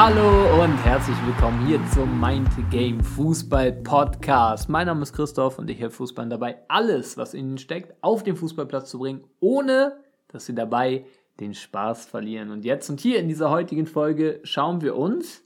Hallo und herzlich willkommen hier zum Mind Game Fußball Podcast. Mein Name ist Christoph und ich helfe Fußballern dabei, alles, was in ihnen steckt, auf den Fußballplatz zu bringen, ohne dass sie dabei den Spaß verlieren. Und jetzt und hier in dieser heutigen Folge schauen wir uns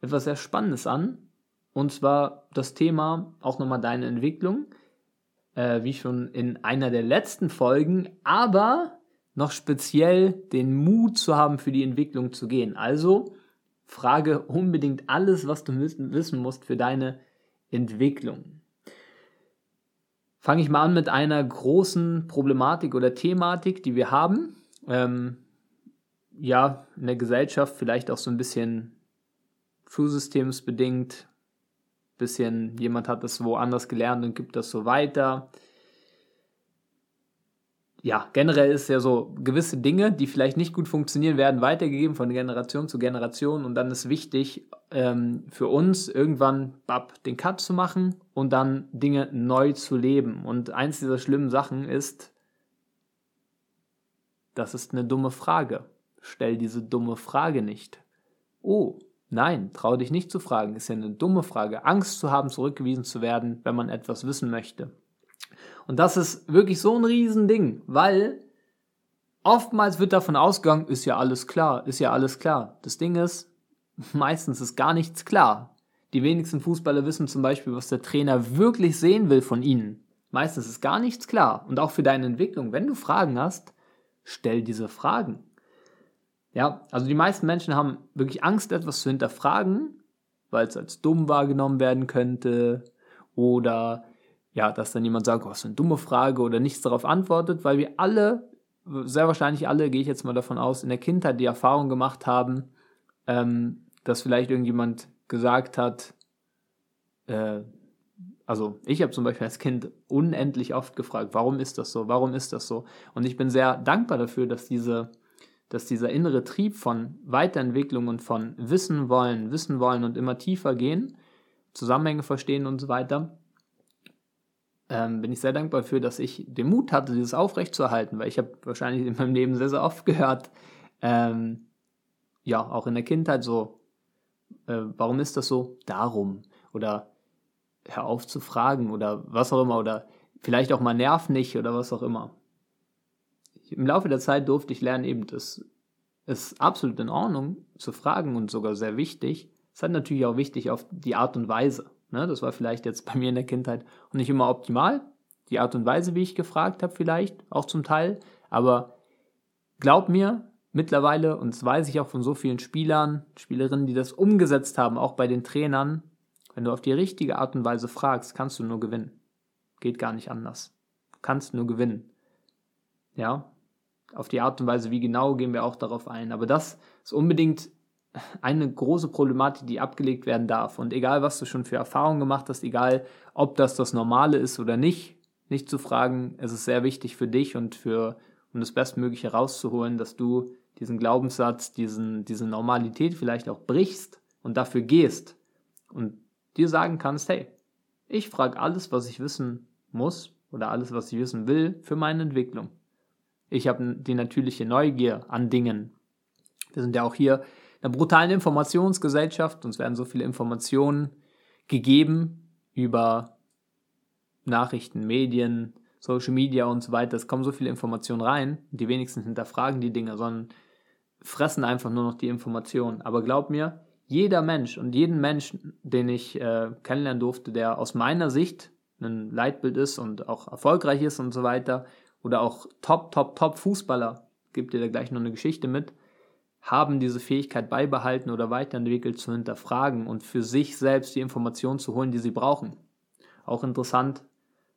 etwas sehr Spannendes an. Und zwar das Thema auch nochmal deine Entwicklung, äh, wie schon in einer der letzten Folgen, aber noch speziell den Mut zu haben, für die Entwicklung zu gehen. Also frage unbedingt alles, was du wissen musst für deine Entwicklung. Fange ich mal an mit einer großen Problematik oder Thematik, die wir haben. Ähm, ja, in der Gesellschaft vielleicht auch so ein bisschen schulsystemsbedingt, bisschen jemand hat das woanders gelernt und gibt das so weiter ja, generell ist ja so gewisse Dinge, die vielleicht nicht gut funktionieren, werden weitergegeben von Generation zu Generation und dann ist wichtig ähm, für uns irgendwann bab, den Cut zu machen und dann Dinge neu zu leben. Und eins dieser schlimmen Sachen ist, das ist eine dumme Frage. Stell diese dumme Frage nicht. Oh, nein, trau dich nicht zu fragen, ist ja eine dumme Frage. Angst zu haben, zurückgewiesen zu werden, wenn man etwas wissen möchte. Und das ist wirklich so ein Riesending, weil oftmals wird davon ausgegangen, ist ja alles klar, ist ja alles klar. Das Ding ist, meistens ist gar nichts klar. Die wenigsten Fußballer wissen zum Beispiel, was der Trainer wirklich sehen will von ihnen. Meistens ist gar nichts klar. Und auch für deine Entwicklung, wenn du Fragen hast, stell diese Fragen. Ja, also die meisten Menschen haben wirklich Angst, etwas zu hinterfragen, weil es als dumm wahrgenommen werden könnte oder ja, dass dann jemand sagt, oh, für eine dumme Frage oder nichts darauf antwortet, weil wir alle, sehr wahrscheinlich alle, gehe ich jetzt mal davon aus, in der Kindheit die Erfahrung gemacht haben, ähm, dass vielleicht irgendjemand gesagt hat, äh, also ich habe zum Beispiel als Kind unendlich oft gefragt, warum ist das so, warum ist das so? Und ich bin sehr dankbar dafür, dass diese dass dieser innere Trieb von Weiterentwicklung und von Wissen wollen, Wissen wollen und immer tiefer gehen, Zusammenhänge verstehen und so weiter, ähm, bin ich sehr dankbar für, dass ich den Mut hatte, dieses aufrechtzuerhalten, weil ich habe wahrscheinlich in meinem Leben sehr, sehr oft gehört, ähm, ja, auch in der Kindheit so, äh, warum ist das so? Darum. Oder hör auf zu fragen oder was auch immer. Oder vielleicht auch mal nerv nicht oder was auch immer. Im Laufe der Zeit durfte ich lernen, eben, das ist absolut in Ordnung zu fragen und sogar sehr wichtig. Es ist natürlich auch wichtig auf die Art und Weise. Ne, das war vielleicht jetzt bei mir in der Kindheit auch nicht immer optimal. Die Art und Weise, wie ich gefragt habe, vielleicht auch zum Teil. Aber glaub mir, mittlerweile, und das weiß ich auch von so vielen Spielern, Spielerinnen, die das umgesetzt haben, auch bei den Trainern, wenn du auf die richtige Art und Weise fragst, kannst du nur gewinnen. Geht gar nicht anders. Du kannst nur gewinnen. Ja, auf die Art und Weise, wie genau, gehen wir auch darauf ein. Aber das ist unbedingt eine große Problematik, die abgelegt werden darf. Und egal, was du schon für Erfahrungen gemacht hast, egal, ob das das Normale ist oder nicht, nicht zu fragen, es ist sehr wichtig für dich und für, um das Bestmögliche rauszuholen, dass du diesen Glaubenssatz, diesen, diese Normalität vielleicht auch brichst und dafür gehst und dir sagen kannst, hey, ich frage alles, was ich wissen muss oder alles, was ich wissen will, für meine Entwicklung. Ich habe die natürliche Neugier an Dingen. Wir sind ja auch hier einer brutalen Informationsgesellschaft. Uns werden so viele Informationen gegeben über Nachrichten, Medien, Social Media und so weiter. Es kommen so viele Informationen rein. Die wenigsten hinterfragen die Dinge, sondern fressen einfach nur noch die Informationen. Aber glaub mir, jeder Mensch und jeden Menschen, den ich äh, kennenlernen durfte, der aus meiner Sicht ein Leitbild ist und auch erfolgreich ist und so weiter, oder auch Top, Top, Top Fußballer, gibt dir da gleich noch eine Geschichte mit, haben diese Fähigkeit beibehalten oder weiterentwickelt zu hinterfragen und für sich selbst die Informationen zu holen, die sie brauchen. Auch interessant,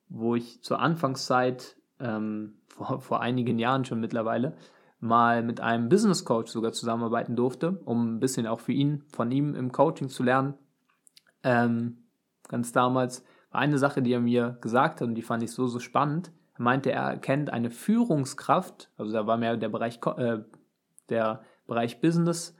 wo ich zur Anfangszeit, ähm, vor, vor einigen Jahren schon mittlerweile, mal mit einem Business Coach sogar zusammenarbeiten durfte, um ein bisschen auch für ihn, von ihm im Coaching zu lernen. Ähm, ganz damals war eine Sache, die er mir gesagt hat und die fand ich so, so spannend. Er meinte, er kennt eine Führungskraft, also da war mehr der Bereich äh, der Bereich Business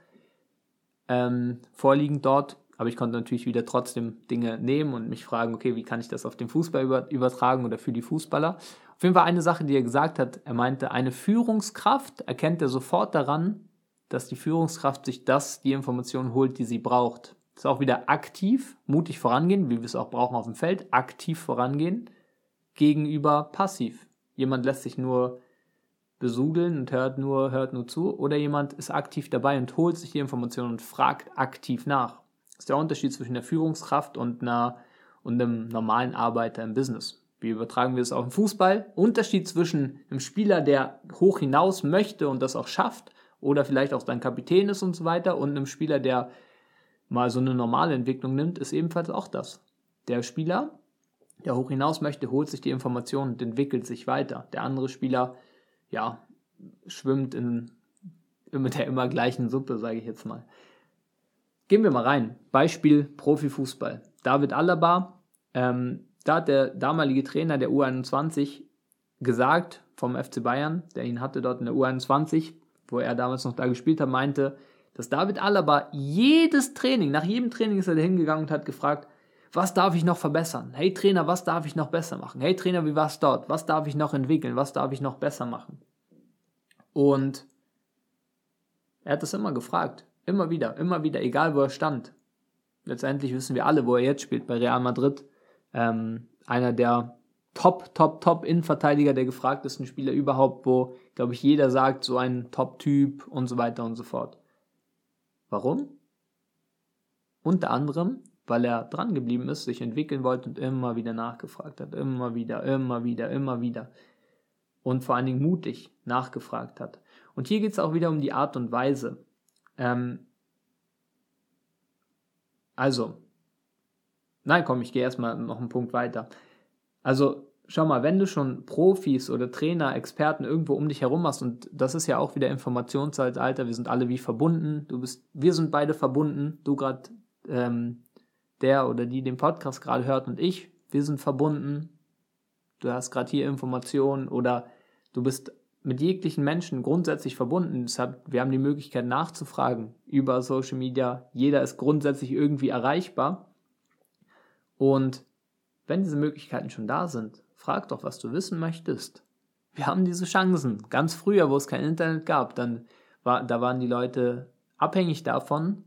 ähm, vorliegend dort. Aber ich konnte natürlich wieder trotzdem Dinge nehmen und mich fragen, okay, wie kann ich das auf den Fußball über, übertragen oder für die Fußballer. Auf jeden Fall eine Sache, die er gesagt hat, er meinte, eine Führungskraft erkennt er sofort daran, dass die Führungskraft sich das, die Information holt, die sie braucht. Das ist auch wieder aktiv, mutig vorangehen, wie wir es auch brauchen auf dem Feld, aktiv vorangehen, gegenüber passiv. Jemand lässt sich nur besudeln und hört nur, hört nur zu, oder jemand ist aktiv dabei und holt sich die Information und fragt aktiv nach. Das ist der Unterschied zwischen der Führungskraft und, einer, und einem normalen Arbeiter im Business. Wie übertragen wir es auf den Fußball? Unterschied zwischen einem Spieler, der hoch hinaus möchte und das auch schafft, oder vielleicht auch sein Kapitän ist und so weiter, und einem Spieler, der mal so eine normale Entwicklung nimmt, ist ebenfalls auch das. Der Spieler, der hoch hinaus möchte, holt sich die Informationen und entwickelt sich weiter. Der andere Spieler, ja, schwimmt in mit der immer gleichen Suppe, sage ich jetzt mal. Gehen wir mal rein. Beispiel Profifußball. David Alaba, ähm, da hat der damalige Trainer der U21 gesagt vom FC Bayern, der ihn hatte dort in der U21, wo er damals noch da gespielt hat, meinte, dass David Alaba jedes Training, nach jedem Training ist er hingegangen und hat gefragt, was darf ich noch verbessern? Hey Trainer, was darf ich noch besser machen? Hey Trainer, wie war es dort? Was darf ich noch entwickeln? Was darf ich noch besser machen? Und er hat das immer gefragt. Immer wieder, immer wieder, egal wo er stand. Letztendlich wissen wir alle, wo er jetzt spielt, bei Real Madrid. Ähm, einer der Top, Top, Top Innenverteidiger, der gefragtesten Spieler überhaupt, wo, glaube ich, jeder sagt, so ein Top-Typ und so weiter und so fort. Warum? Unter anderem, weil er dran geblieben ist, sich entwickeln wollte und immer wieder nachgefragt hat. Immer wieder, immer wieder, immer wieder. Und vor allen Dingen mutig nachgefragt hat. Und hier geht es auch wieder um die Art und Weise. Ähm, also, Nein, komm, ich gehe erstmal noch einen Punkt weiter. Also, schau mal, wenn du schon Profis oder Trainer, Experten irgendwo um dich herum hast, und das ist ja auch wieder Informationszeitalter, wir sind alle wie verbunden, du bist, wir sind beide verbunden, du gerade, ähm, der oder die den Podcast gerade hört und ich, wir sind verbunden, du hast gerade hier Informationen oder du bist mit jeglichen Menschen grundsätzlich verbunden. Deshalb, wir haben die Möglichkeit nachzufragen über Social Media. Jeder ist grundsätzlich irgendwie erreichbar. Und wenn diese Möglichkeiten schon da sind, frag doch, was du wissen möchtest. Wir haben diese Chancen. Ganz früher, wo es kein Internet gab, dann war, da waren die Leute abhängig davon,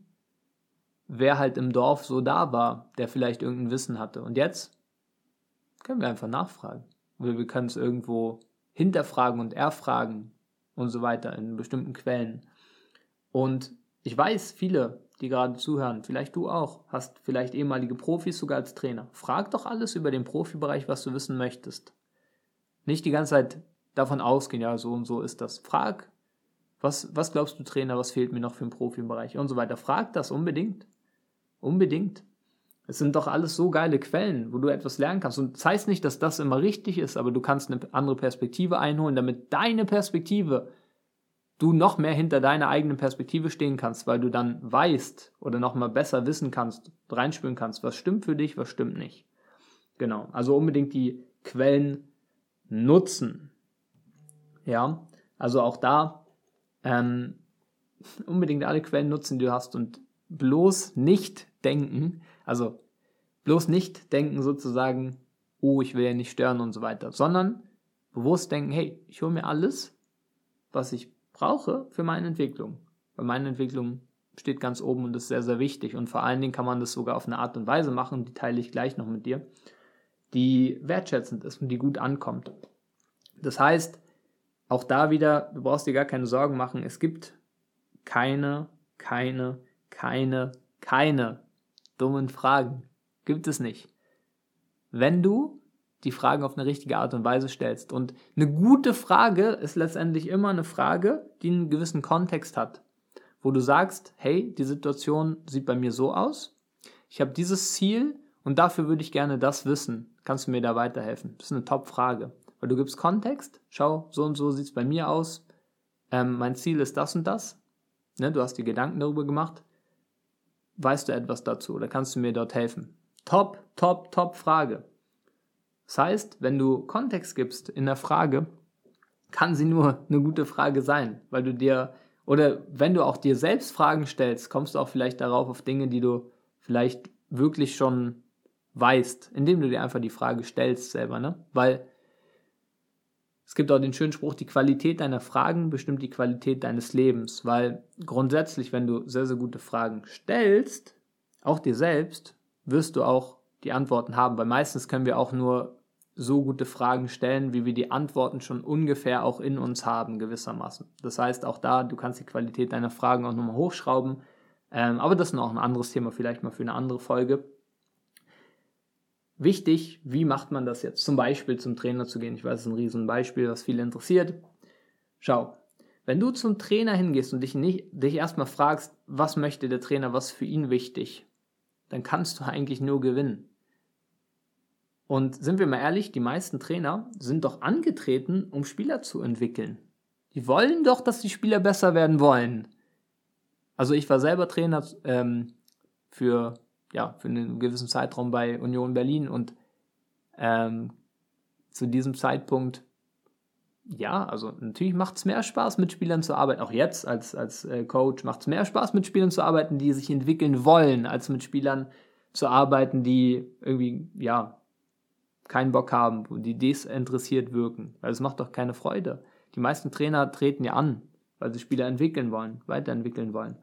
wer halt im Dorf so da war, der vielleicht irgendein Wissen hatte. Und jetzt können wir einfach nachfragen. Oder wir können es irgendwo hinterfragen und erfragen und so weiter in bestimmten Quellen. Und ich weiß, viele die gerade zuhören, vielleicht du auch, hast vielleicht ehemalige Profis sogar als Trainer. Frag doch alles über den Profibereich, was du wissen möchtest. Nicht die ganze Zeit davon ausgehen, ja, so und so ist das. Frag, was, was glaubst du, Trainer, was fehlt mir noch für den Profibereich und so weiter. Frag das unbedingt. Unbedingt. Es sind doch alles so geile Quellen, wo du etwas lernen kannst. Und das heißt nicht, dass das immer richtig ist, aber du kannst eine andere Perspektive einholen, damit deine Perspektive du noch mehr hinter deiner eigenen Perspektive stehen kannst, weil du dann weißt oder noch mal besser wissen kannst, reinspüren kannst, was stimmt für dich, was stimmt nicht. Genau, also unbedingt die Quellen nutzen. Ja, also auch da ähm, unbedingt alle Quellen nutzen, die du hast und bloß nicht denken, also bloß nicht denken sozusagen, oh, ich will ja nicht stören und so weiter, sondern bewusst denken, hey, ich hole mir alles, was ich brauche für meine Entwicklung. Weil meine Entwicklung steht ganz oben und ist sehr, sehr wichtig. Und vor allen Dingen kann man das sogar auf eine Art und Weise machen, die teile ich gleich noch mit dir, die wertschätzend ist und die gut ankommt. Das heißt, auch da wieder, du brauchst dir gar keine Sorgen machen, es gibt keine, keine, keine, keine dummen Fragen. Gibt es nicht. Wenn du die Fragen auf eine richtige Art und Weise stellst. Und eine gute Frage ist letztendlich immer eine Frage, die einen gewissen Kontext hat. Wo du sagst, hey, die Situation sieht bei mir so aus. Ich habe dieses Ziel und dafür würde ich gerne das wissen. Kannst du mir da weiterhelfen? Das ist eine Top-Frage. Weil du gibst Kontext. Schau, so und so sieht es bei mir aus. Ähm, mein Ziel ist das und das. Ne, du hast dir Gedanken darüber gemacht. Weißt du etwas dazu oder kannst du mir dort helfen? Top, top, top Frage. Das heißt, wenn du Kontext gibst in der Frage, kann sie nur eine gute Frage sein, weil du dir, oder wenn du auch dir selbst Fragen stellst, kommst du auch vielleicht darauf auf Dinge, die du vielleicht wirklich schon weißt, indem du dir einfach die Frage stellst selber, ne? Weil Es gibt auch den schönen Spruch, die Qualität deiner Fragen bestimmt die Qualität deines Lebens, weil grundsätzlich, wenn du sehr, sehr gute Fragen stellst, auch dir selbst, wirst du auch die Antworten haben, weil meistens können wir auch nur so gute Fragen stellen, wie wir die Antworten schon ungefähr auch in uns haben, gewissermaßen. Das heißt, auch da, du kannst die Qualität deiner Fragen auch nochmal hochschrauben, ähm, aber das ist noch ein anderes Thema, vielleicht mal für eine andere Folge. Wichtig, wie macht man das jetzt? Zum Beispiel zum Trainer zu gehen. Ich weiß, das ist ein Riesenbeispiel, was viele interessiert. Schau, wenn du zum Trainer hingehst und dich, nicht, dich erstmal fragst, was möchte der Trainer, was für ihn wichtig, dann kannst du eigentlich nur gewinnen. Und sind wir mal ehrlich, die meisten Trainer sind doch angetreten, um Spieler zu entwickeln. Die wollen doch, dass die Spieler besser werden wollen. Also ich war selber Trainer ähm, für ja, für einen gewissen Zeitraum bei Union Berlin und ähm, zu diesem Zeitpunkt, ja, also natürlich macht es mehr Spaß, mit Spielern zu arbeiten. Auch jetzt als, als äh, Coach macht es mehr Spaß, mit Spielern zu arbeiten, die sich entwickeln wollen, als mit Spielern zu arbeiten, die irgendwie, ja, keinen Bock haben, die desinteressiert wirken. Weil es macht doch keine Freude. Die meisten Trainer treten ja an, weil sie Spieler entwickeln wollen, weiterentwickeln wollen.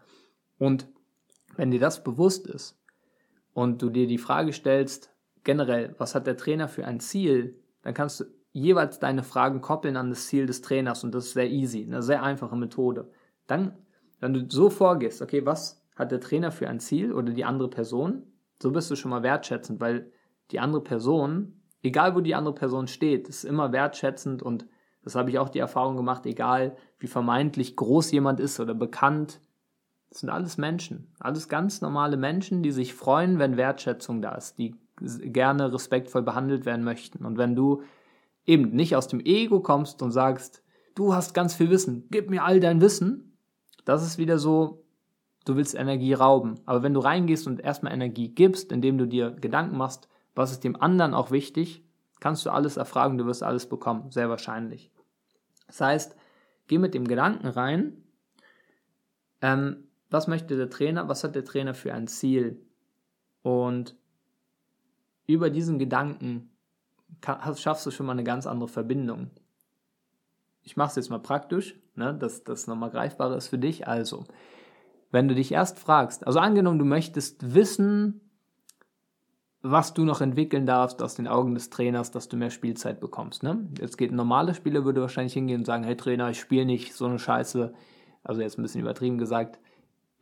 Und wenn dir das bewusst ist, und du dir die Frage stellst, generell, was hat der Trainer für ein Ziel, dann kannst du jeweils deine Fragen koppeln an das Ziel des Trainers und das ist sehr easy, eine sehr einfache Methode. Dann, wenn du so vorgehst, okay, was hat der Trainer für ein Ziel oder die andere Person, so bist du schon mal wertschätzend, weil die andere Person, egal wo die andere Person steht, ist immer wertschätzend und das habe ich auch die Erfahrung gemacht, egal wie vermeintlich groß jemand ist oder bekannt, das sind alles Menschen, alles ganz normale Menschen, die sich freuen, wenn Wertschätzung da ist, die gerne respektvoll behandelt werden möchten. Und wenn du eben nicht aus dem Ego kommst und sagst, du hast ganz viel Wissen, gib mir all dein Wissen, das ist wieder so, du willst Energie rauben. Aber wenn du reingehst und erstmal Energie gibst, indem du dir Gedanken machst, was ist dem anderen auch wichtig, kannst du alles erfragen, du wirst alles bekommen, sehr wahrscheinlich. Das heißt, geh mit dem Gedanken rein, ähm, was möchte der Trainer, was hat der Trainer für ein Ziel. Und über diesen Gedanken schaffst du schon mal eine ganz andere Verbindung. Ich mache es jetzt mal praktisch, ne, dass das nochmal greifbarer ist für dich. Also, wenn du dich erst fragst, also angenommen, du möchtest wissen, was du noch entwickeln darfst aus den Augen des Trainers, dass du mehr Spielzeit bekommst. Ne? Jetzt geht ein normaler Spieler, würde wahrscheinlich hingehen und sagen, hey Trainer, ich spiele nicht so eine Scheiße, also jetzt ein bisschen übertrieben gesagt,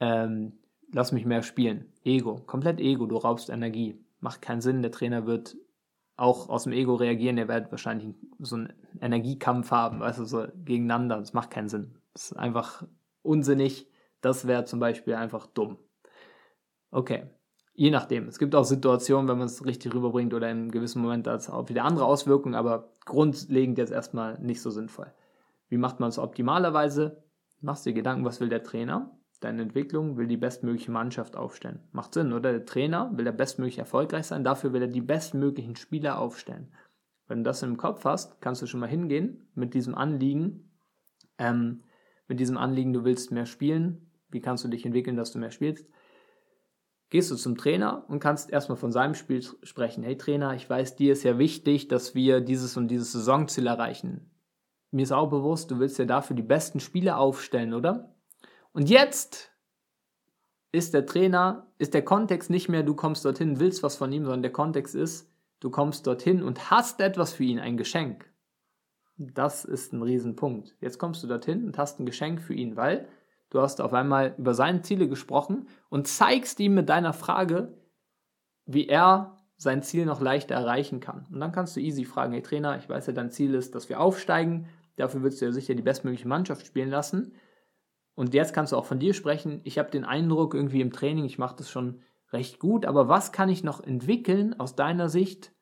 ähm, lass mich mehr spielen. Ego, komplett Ego, du raubst Energie. Macht keinen Sinn, der Trainer wird auch aus dem Ego reagieren, er wird wahrscheinlich so einen Energiekampf haben, weißt du, so gegeneinander. Das macht keinen Sinn. Das ist einfach unsinnig. Das wäre zum Beispiel einfach dumm. Okay, je nachdem. Es gibt auch Situationen, wenn man es richtig rüberbringt oder in einem gewissen Moment hat es auch wieder andere Auswirkungen, aber grundlegend jetzt erstmal nicht so sinnvoll. Wie macht man es optimalerweise? Machst dir Gedanken, was will der Trainer? Deine Entwicklung, will die bestmögliche Mannschaft aufstellen. Macht Sinn, oder? Der Trainer will der bestmöglich erfolgreich sein, dafür will er die bestmöglichen Spieler aufstellen. Wenn du das im Kopf hast, kannst du schon mal hingehen mit diesem Anliegen, ähm, mit diesem Anliegen, du willst mehr spielen, wie kannst du dich entwickeln, dass du mehr spielst, gehst du zum Trainer und kannst erstmal von seinem Spiel sprechen. Hey Trainer, ich weiß, dir ist ja wichtig, dass wir dieses und dieses Saisonziel erreichen. Mir ist auch bewusst, du willst ja dafür die besten Spieler aufstellen, oder? Und jetzt ist der Trainer, ist der Kontext nicht mehr, du kommst dorthin, willst was von ihm, sondern der Kontext ist, du kommst dorthin und hast etwas für ihn, ein Geschenk. Das ist ein Riesenpunkt. Jetzt kommst du dorthin und hast ein Geschenk für ihn, weil du hast auf einmal über seine Ziele gesprochen und zeigst ihm mit deiner Frage, wie er sein Ziel noch leichter erreichen kann. Und dann kannst du easy fragen, hey Trainer, ich weiß ja, dein Ziel ist, dass wir aufsteigen, dafür willst du ja sicher die bestmögliche Mannschaft spielen lassen. Und jetzt kannst du auch von dir sprechen. Ich habe den Eindruck, irgendwie im Training, ich mache das schon recht gut, aber was kann ich noch entwickeln aus deiner Sicht,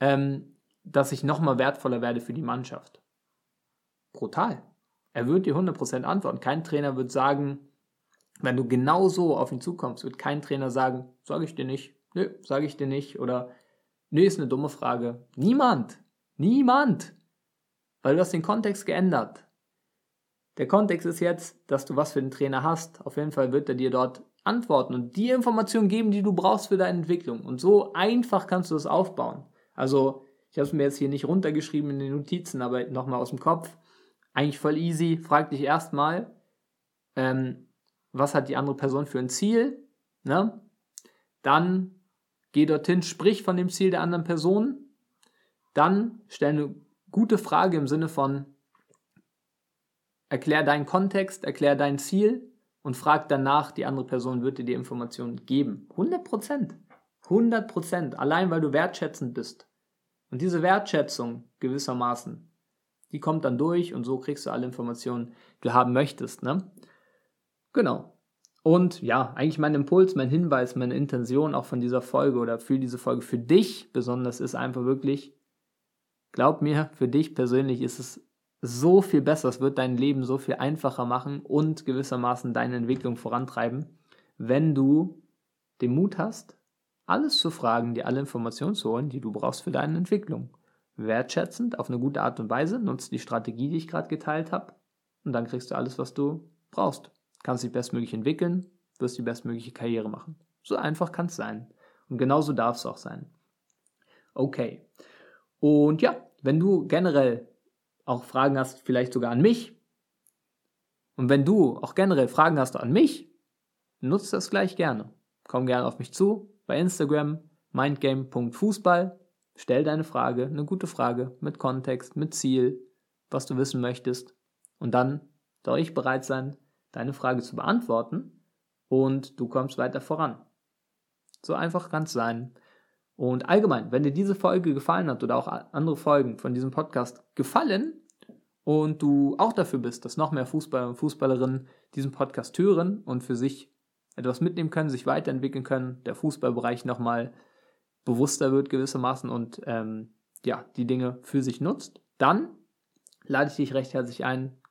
ähm, dass ich nochmal wertvoller werde für die Mannschaft? Brutal. Er wird dir 100% antworten. Kein Trainer wird sagen, wenn du genau so auf ihn zukommst, wird kein Trainer sagen, sage ich dir nicht, nö, sage ich dir nicht oder nö, ist eine dumme Frage. Niemand. Niemand. Weil du hast den Kontext geändert. Der Kontext ist jetzt, dass du was für den Trainer hast. Auf jeden Fall wird er dir dort antworten und die Informationen geben, die du brauchst für deine Entwicklung. Und so einfach kannst du das aufbauen. Also Ich habe es mir jetzt hier nicht runtergeschrieben in den Notizen, aber nochmal aus dem Kopf. Eigentlich voll easy. Frag dich erstmal, ähm, was hat die andere Person für ein Ziel? Ne? Dann geh dorthin, sprich von dem Ziel der anderen Person. Dann stell eine gute Frage im Sinne von, erklär deinen Kontext, erklär dein Ziel und frag danach, die andere Person wird dir die Informationen geben. 100 Prozent. 100 Prozent. Allein weil du wertschätzend bist. Und diese Wertschätzung gewissermaßen, die kommt dann durch und so kriegst du alle Informationen, die du haben möchtest. Ne? Genau. Und ja, eigentlich mein Impuls, mein Hinweis, meine Intention auch von dieser Folge oder für diese Folge für dich besonders ist einfach wirklich, glaub mir, für dich persönlich ist es so viel besser, es wird dein Leben so viel einfacher machen und gewissermaßen deine Entwicklung vorantreiben, wenn du den Mut hast, alles zu fragen, dir alle Informationen zu holen, die du brauchst für deine Entwicklung. Wertschätzend, auf eine gute Art und Weise, nutzt die Strategie, die ich gerade geteilt habe, und dann kriegst du alles, was du brauchst. Kannst dich bestmöglich entwickeln, wirst die bestmögliche Karriere machen. So einfach kann es sein. Und genauso darf es auch sein. Okay. Und ja, wenn du generell auch Fragen hast, vielleicht sogar an mich, und wenn du auch generell Fragen hast an mich, nutze das gleich gerne. Komm gerne auf mich zu, bei Instagram mindgame.fußball. Stell deine Frage, eine gute Frage mit Kontext, mit Ziel, was du wissen möchtest. Und dann soll ich bereit sein, deine Frage zu beantworten und du kommst weiter voran. So einfach kann es sein. Und allgemein, wenn dir diese Folge gefallen hat oder auch andere Folgen von diesem Podcast gefallen und du auch dafür bist, dass noch mehr Fußballer und Fußballerinnen diesen Podcast hören und für sich etwas mitnehmen können, sich weiterentwickeln können, der Fußballbereich nochmal bewusster wird gewissermaßen und ähm, ja, die Dinge für sich nutzt, dann lade ich dich recht herzlich ein,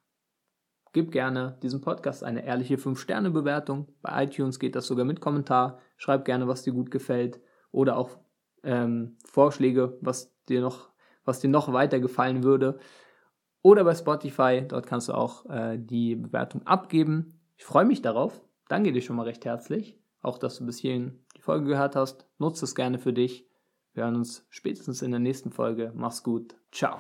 gib gerne diesem Podcast eine ehrliche 5-Sterne-Bewertung. Bei iTunes geht das sogar mit Kommentar. Schreib gerne, was dir gut gefällt oder auch ähm, Vorschläge, was dir noch, was dir noch weiter gefallen würde. Oder bei Spotify, dort kannst du auch äh, die Bewertung abgeben. Ich freue mich darauf danke dir schon mal recht herzlich, auch dass du bis hierhin die Folge gehört hast. Nutze es gerne für dich. Wir hören uns spätestens in der nächsten Folge. Mach's gut. Ciao.